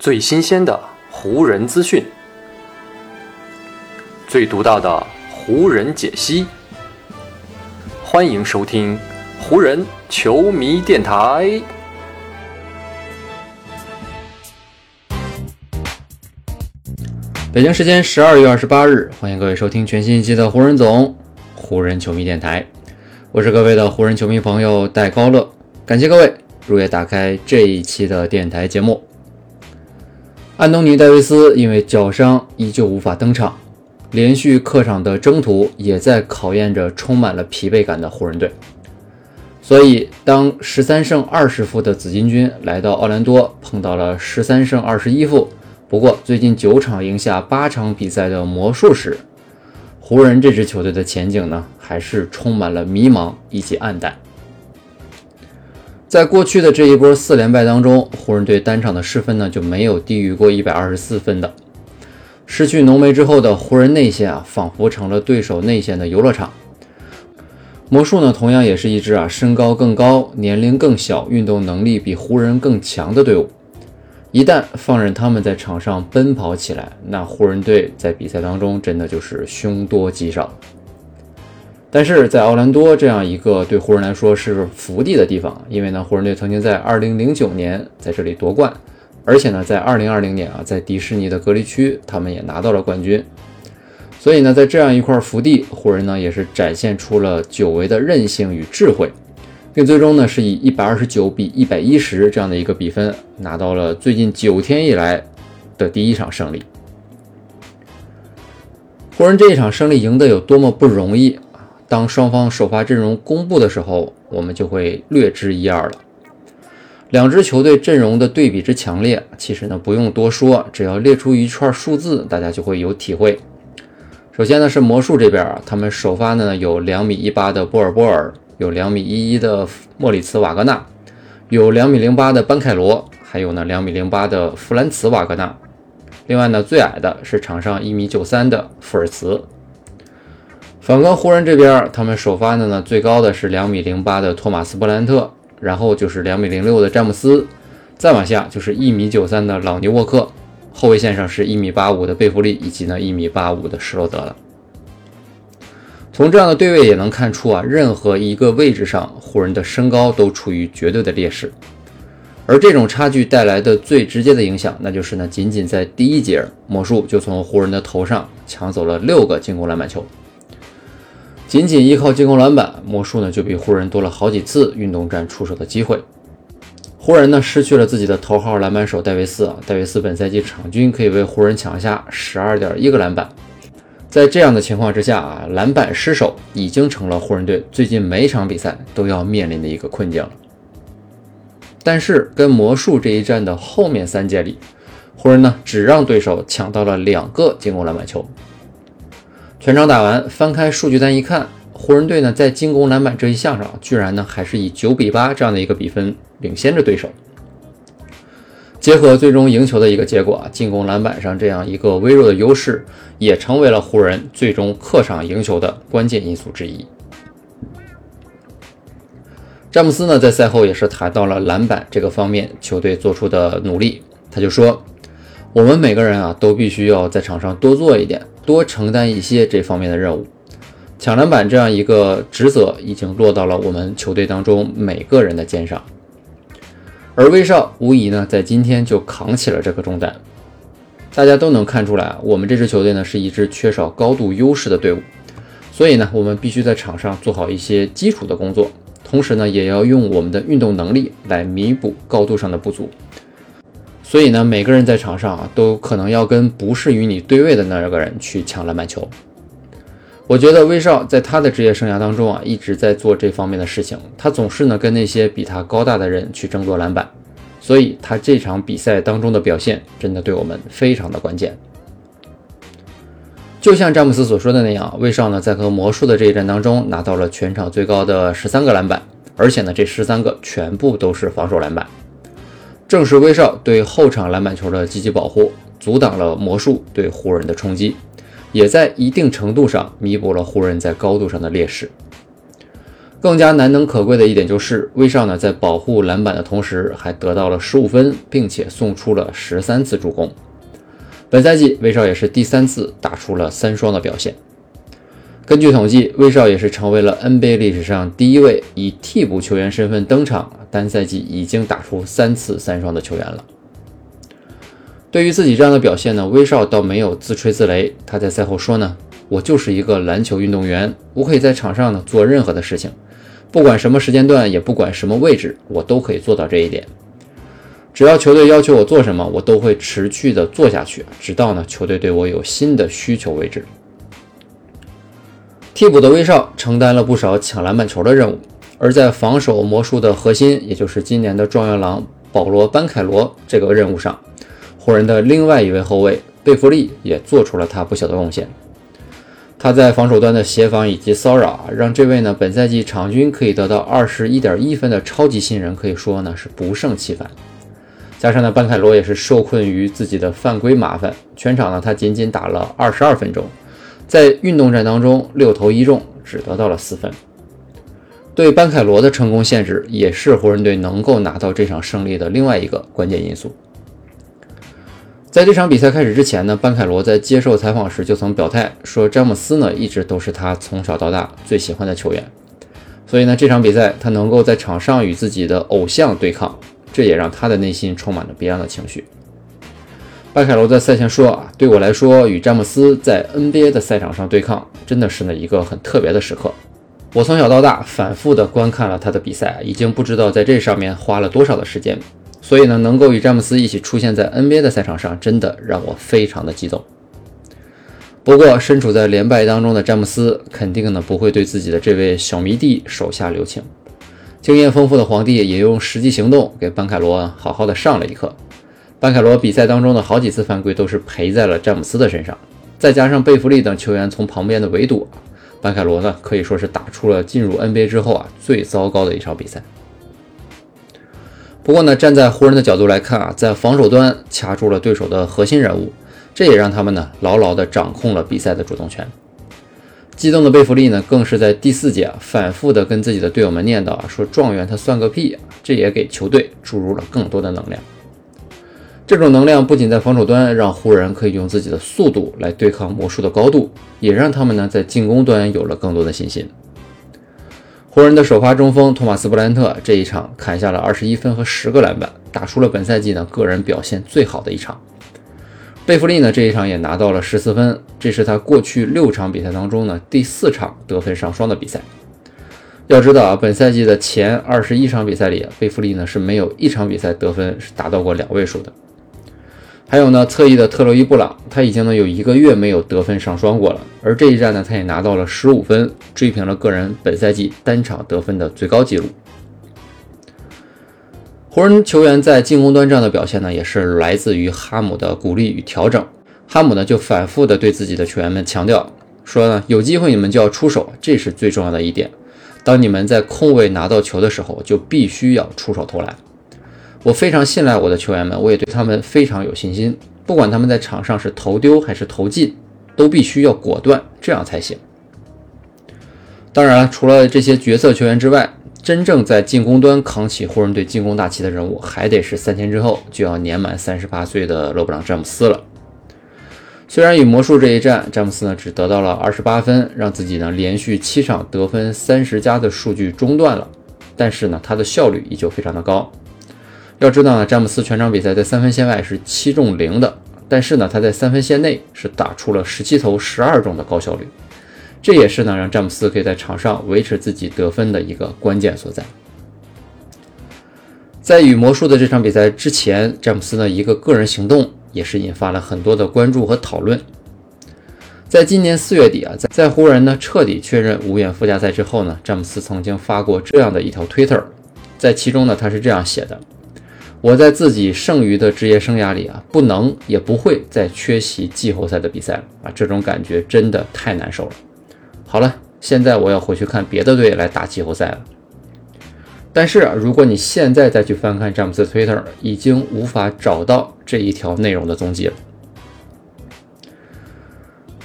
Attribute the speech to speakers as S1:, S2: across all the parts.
S1: 最新鲜的湖人资讯，最独到的湖人解析。欢迎收听湖人球迷电台。
S2: 北京时间十二月二十八日，欢迎各位收听全新一期的湖人总湖人球迷电台。我是各位的湖人球迷朋友戴高乐，感谢各位如约打开这一期的电台节目。安东尼·戴维斯因为脚伤依旧无法登场，连续客场的征途也在考验着充满了疲惫感的湖人队。所以，当十三胜二十负的紫金军来到奥兰多，碰到了十三胜二十一负，不过最近九场赢下八场比赛的魔术时，湖人这支球队的前景呢，还是充满了迷茫以及暗淡。在过去的这一波四连败当中，湖人队单场的失分呢就没有低于过一百二十四分的。失去浓眉之后的湖人内线啊，仿佛成了对手内线的游乐场。魔术呢，同样也是一支啊身高更高、年龄更小、运动能力比湖人更强的队伍。一旦放任他们在场上奔跑起来，那湖人队在比赛当中真的就是凶多吉少。但是在奥兰多这样一个对湖人来说是福地的地方，因为呢，湖人队曾经在2009年在这里夺冠，而且呢，在2020年啊，在迪士尼的隔离区，他们也拿到了冠军。所以呢，在这样一块福地，湖人呢也是展现出了久违的韧性与智慧。并最终呢，是以一百二十九比一百一十这样的一个比分，拿到了最近九天以来的第一场胜利。湖人这一场胜利赢得有多么不容易！当双方首发阵容公布的时候，我们就会略知一二了。两支球队阵容的对比之强烈，其实呢不用多说，只要列出一串数字，大家就会有体会。首先呢是魔术这边啊，他们首发呢有两米一八的波尔波尔。有两米一一的莫里茨·瓦格纳，有两米零八的班凯罗，还有呢两米零八的弗兰茨·瓦格纳。另外呢，最矮的是场上一米九三的富尔茨。反观湖人这边，他们首发的呢最高的是两米零八的托马斯·布兰特，然后就是两米零六的詹姆斯，再往下就是一米九三的朗尼·沃克，后卫线上是一米八五的贝弗利，以及呢一米八五的施罗德了。从这样的对位也能看出啊，任何一个位置上，湖人的身高都处于绝对的劣势。而这种差距带来的最直接的影响，那就是呢，仅仅在第一节，魔术就从湖人的头上抢走了六个进攻篮板球。仅仅依靠进攻篮板，魔术呢就比湖人多了好几次运动战出手的机会。湖人呢失去了自己的头号篮板手戴维斯，戴维斯本赛季场均可以为湖人抢下十二点一个篮板。在这样的情况之下啊，篮板失守已经成了湖人队最近每场比赛都要面临的一个困境了。但是跟魔术这一战的后面三节里，湖人呢只让对手抢到了两个进攻篮板球。全场打完，翻开数据单一看，湖人队呢在进攻篮板这一项上，居然呢还是以九比八这样的一个比分领先着对手。结合最终赢球的一个结果啊，进攻篮板上这样一个微弱的优势，也成为了湖人最终客场赢球的关键因素之一。詹姆斯呢，在赛后也是谈到了篮板这个方面球队做出的努力，他就说：“我们每个人啊，都必须要在场上多做一点，多承担一些这方面的任务。抢篮板这样一个职责，已经落到了我们球队当中每个人的肩上。”而威少无疑呢，在今天就扛起了这个重担。大家都能看出来，我们这支球队呢是一支缺少高度优势的队伍，所以呢，我们必须在场上做好一些基础的工作，同时呢，也要用我们的运动能力来弥补高度上的不足。所以呢，每个人在场上啊，都可能要跟不是与你对位的那个人去抢篮板球。我觉得威少在他的职业生涯当中啊，一直在做这方面的事情。他总是呢跟那些比他高大的人去争夺篮板，所以他这场比赛当中的表现真的对我们非常的关键。就像詹姆斯所说的那样，威少呢在和魔术的这一战当中拿到了全场最高的十三个篮板，而且呢这十三个全部都是防守篮板。正是威少对后场篮板球的积极保护，阻挡了魔术对湖人的冲击。也在一定程度上弥补了湖人在高度上的劣势。更加难能可贵的一点就是，威少呢在保护篮板的同时，还得到了十五分，并且送出了十三次助攻。本赛季，威少也是第三次打出了三双的表现。根据统计，威少也是成为了 NBA 历史上第一位以替补球员身份登场，单赛季已经打出三次三双的球员了。对于自己这样的表现呢，威少倒没有自吹自擂。他在赛后说呢：“我就是一个篮球运动员，我可以在场上呢做任何的事情。”不管什么时间段，也不管什么位置，我都可以做到这一点。只要球队要求我做什么，我都会持续的做下去，直到呢球队对我有新的需求为止。替补的威少承担了不少抢篮板球的任务，而在防守魔术的核心，也就是今年的状元郎保罗·班凯罗这个任务上，湖人的另外一位后卫贝弗利也做出了他不小的贡献。他在防守端的协防以及骚扰，让这位呢本赛季场均可以得到二十一点一分的超级新人可以说呢是不胜其烦。加上呢班凯罗也是受困于自己的犯规麻烦，全场呢他仅仅打了二十二分钟，在运动战当中六投一中，只得到了四分。对班凯罗的成功限制，也是湖人队能够拿到这场胜利的另外一个关键因素。在这场比赛开始之前呢，班凯罗在接受采访时就曾表态说，詹姆斯呢一直都是他从小到大最喜欢的球员，所以呢这场比赛他能够在场上与自己的偶像对抗，这也让他的内心充满了别样的情绪。班凯罗在赛前说啊，对我来说与詹姆斯在 NBA 的赛场上对抗，真的是呢一个很特别的时刻。我从小到大反复的观看了他的比赛，已经不知道在这上面花了多少的时间。所以呢，能够与詹姆斯一起出现在 NBA 的赛场上，真的让我非常的激动。不过，身处在连败当中的詹姆斯，肯定呢不会对自己的这位小迷弟手下留情。经验丰富的皇帝也用实际行动给班凯罗好好的上了一课。班凯罗比赛当中的好几次犯规都是赔在了詹姆斯的身上，再加上贝弗利等球员从旁边的围堵，班凯罗呢可以说是打出了进入 NBA 之后啊最糟糕的一场比赛。不过呢，站在湖人的角度来看啊，在防守端掐住了对手的核心人物，这也让他们呢牢牢地掌控了比赛的主动权。激动的贝弗利呢，更是在第四节啊反复地跟自己的队友们念叨啊，说状元他算个屁！啊这也给球队注入了更多的能量。这种能量不仅在防守端让湖人可以用自己的速度来对抗魔术的高度，也让他们呢在进攻端有了更多的信心。湖人的首发中锋托马斯·布兰特这一场砍下了二十一分和十个篮板，打出了本赛季呢个人表现最好的一场。贝弗利呢这一场也拿到了十四分，这是他过去六场比赛当中呢第四场得分上双的比赛。要知道啊，本赛季的前二十一场比赛里，贝弗利呢是没有一场比赛得分是达到过两位数的。还有呢，侧翼的特洛伊·布朗，他已经呢有一个月没有得分上双过了。而这一战呢，他也拿到了十五分，追平了个人本赛季单场得分的最高纪录。湖人球员在进攻端这样的表现呢，也是来自于哈姆的鼓励与调整。哈姆呢就反复的对自己的球员们强调说呢，有机会你们就要出手，这是最重要的一点。当你们在空位拿到球的时候，就必须要出手投篮。我非常信赖我的球员们，我也对他们非常有信心。不管他们在场上是投丢还是投进，都必须要果断，这样才行。当然，除了这些角色球员之外，真正在进攻端扛起湖人队进攻大旗的人物，还得是三天之后就要年满三十八岁的勒布朗·詹姆斯了。虽然与魔术这一战，詹姆斯呢只得到了二十八分，让自己呢连续七场得分三十加的数据中断了，但是呢他的效率依旧非常的高。要知道呢，詹姆斯全场比赛在三分线外是七中零的，但是呢，他在三分线内是打出了十七投十二中的高效率，这也是呢让詹姆斯可以在场上维持自己得分的一个关键所在。在与魔术的这场比赛之前，詹姆斯的一个个人行动也是引发了很多的关注和讨论。在今年四月底啊，在在湖人呢彻底确认无缘附加赛之后呢，詹姆斯曾经发过这样的一条推特，在其中呢他是这样写的。我在自己剩余的职业生涯里啊，不能也不会再缺席季后赛的比赛了啊！这种感觉真的太难受了。好了，现在我要回去看别的队来打季后赛了。但是啊，如果你现在再去翻看詹姆斯 Twitter，已经无法找到这一条内容的踪迹了。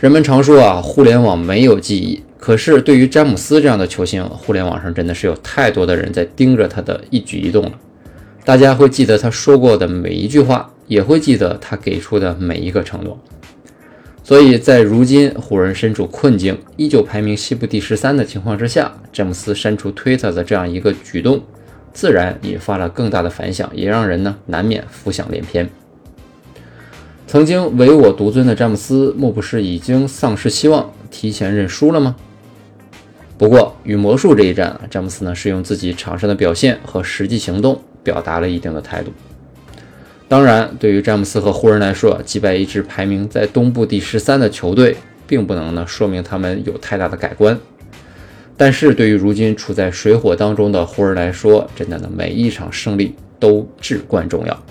S2: 人们常说啊，互联网没有记忆，可是对于詹姆斯这样的球星，互联网上真的是有太多的人在盯着他的一举一动了。大家会记得他说过的每一句话，也会记得他给出的每一个承诺。所以在如今湖人身处困境，依旧排名西部第十三的情况之下，詹姆斯删除推特的这样一个举动，自然引发了更大的反响，也让人呢难免浮想联翩。曾经唯我独尊的詹姆斯，莫不是已经丧失希望，提前认输了吗？不过与魔术这一战，詹姆斯呢是用自己场上的表现和实际行动表达了一定的态度。当然，对于詹姆斯和湖人来说，击败一支排名在东部第十三的球队，并不能呢说明他们有太大的改观。但是对于如今处在水火当中的湖人来说，真的呢每一场胜利都至关重要。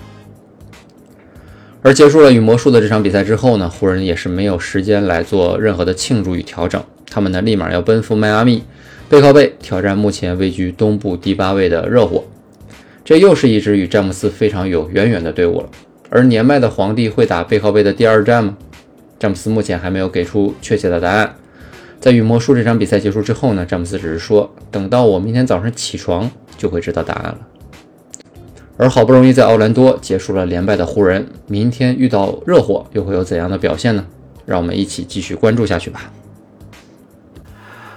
S2: 而结束了与魔术的这场比赛之后呢，湖人也是没有时间来做任何的庆祝与调整，他们呢立马要奔赴迈阿密，背靠背挑战目前位居东部第八位的热火。这又是一支与詹姆斯非常有渊源的队伍了。而年迈的皇帝会打背靠背的第二战吗？詹姆斯目前还没有给出确切的答案。在与魔术这场比赛结束之后呢，詹姆斯只是说，等到我明天早上起床就会知道答案了。而好不容易在奥兰多结束了连败的湖人，明天遇到热火又会有怎样的表现呢？让我们一起继续关注下去吧。